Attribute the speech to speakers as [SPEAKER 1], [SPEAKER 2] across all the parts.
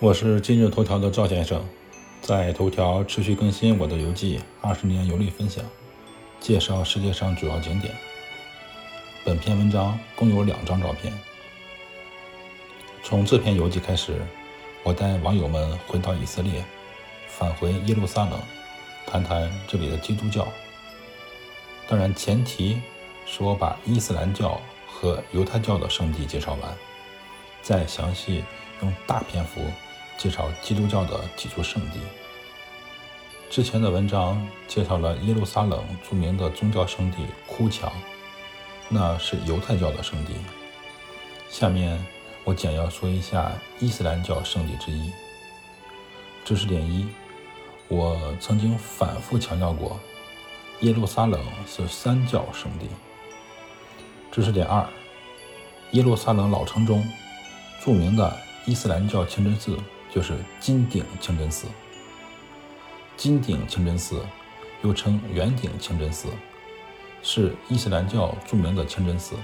[SPEAKER 1] 我是今日头条的赵先生，在头条持续更新我的游记，二十年游历分享，介绍世界上主要景点。本篇文章共有两张照片。从这篇游记开始，我带网友们回到以色列，返回耶路撒冷，谈谈这里的基督教。当然，前提是我把伊斯兰教和犹太教的圣地介绍完，再详细用大篇幅。介绍基督教的几处圣地。之前的文章介绍了耶路撒冷著名的宗教圣地哭墙，那是犹太教的圣地。下面我简要说一下伊斯兰教圣地之一。知识点一：我曾经反复强调过，耶路撒冷是三教圣地。知识点二：耶路撒冷老城中著名的伊斯兰教清真寺。就是金顶清真寺。金顶清真寺又称圆顶清真寺，是伊斯兰教著名的清真寺，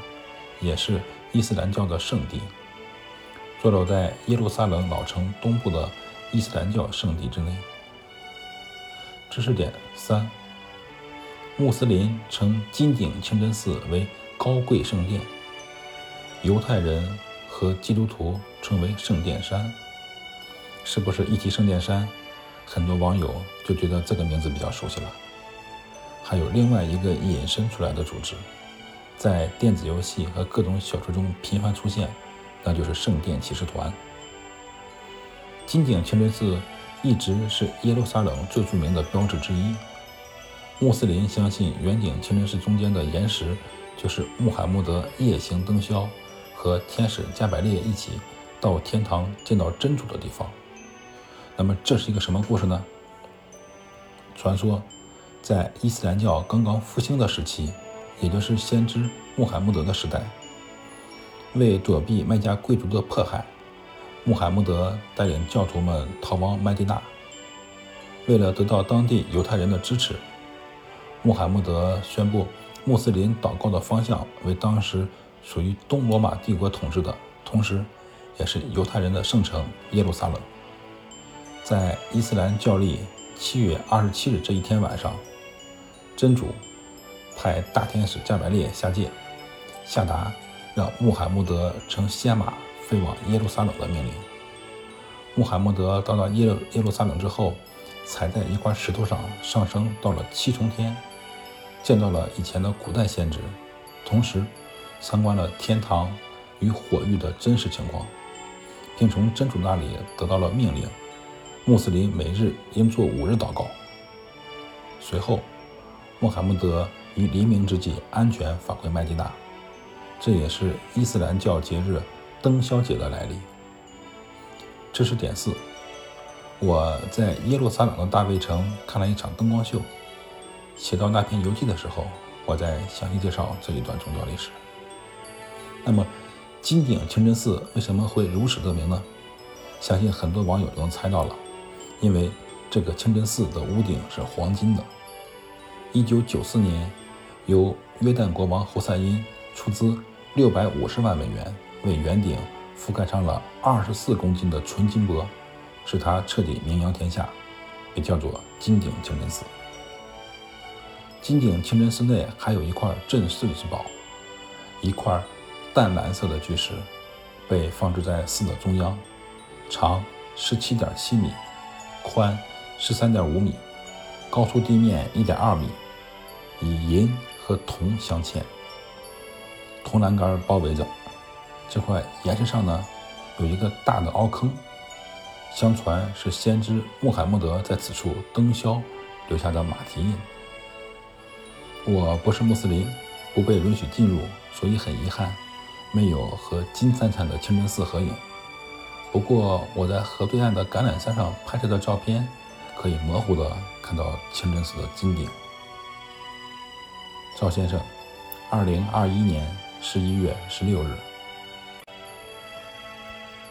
[SPEAKER 1] 也是伊斯兰教的圣地，坐落在耶路撒冷老城东部的伊斯兰教圣地之内。知识点三：穆斯林称金顶清真寺为高贵圣殿，犹太人和基督徒称为圣殿山。是不是一提圣殿山，很多网友就觉得这个名字比较熟悉了？还有另外一个引申出来的组织，在电子游戏和各种小说中频繁出现，那就是圣殿骑士团。金顶清真寺一直是耶路撒冷最著名的标志之一。穆斯林相信圆顶清真寺中间的岩石就是穆罕默德夜行登霄和天使加百列一起到天堂见到真主的地方。那么这是一个什么故事呢？传说，在伊斯兰教刚刚复兴的时期，也就是先知穆罕默德的时代，为躲避麦加贵族的迫害，穆罕默德带领教徒们逃往麦地那。为了得到当地犹太人的支持，穆罕默德宣布穆斯林祷告的方向为当时属于东罗马帝国统治的，同时也是犹太人的圣城耶路撒冷。在伊斯兰教历七月二十七日这一天晚上，真主派大天使加百列下界，下达让穆罕默德乘仙马飞往耶路撒冷的命令。穆罕默德到了耶路耶路撒冷之后，踩在一块石头上上升到了七重天，见到了以前的古代先知，同时参观了天堂与火狱的真实情况，并从真主那里得到了命令。穆斯林每日应做五日祷告。随后，穆罕默德于黎明之际安全返回麦地那，这也是伊斯兰教节日灯宵节的来历。知识点四：我在耶路撒冷的大卫城看了一场灯光秀。写到那篇游记的时候，我在详细介绍这一段宗教历史。那么，金顶清真寺为什么会如此得名呢？相信很多网友都能猜到了。因为这个清真寺的屋顶是黄金的。一九九四年，由约旦国王侯赛因出资六百五十万美元，为圆顶覆盖上了二十四公斤的纯金箔，使它彻底名扬天下，被叫做金顶清真寺。金顶清真寺内还有一块镇寺之宝，一块淡蓝色的巨石，被放置在寺的中央，长十七点七米。宽十三点五米，高出地面一点二米，以银和铜镶嵌，铜栏杆包围着。这块岩石上呢，有一个大的凹坑，相传是先知穆罕默德在此处登霄留下的马蹄印。我不是穆斯林，不被允许进入，所以很遗憾，没有和金灿灿的清真寺合影。不过，我在河对岸的橄榄山上拍摄的照片，可以模糊的看到清真寺的金顶。赵先生，二零二一年十一月十六日。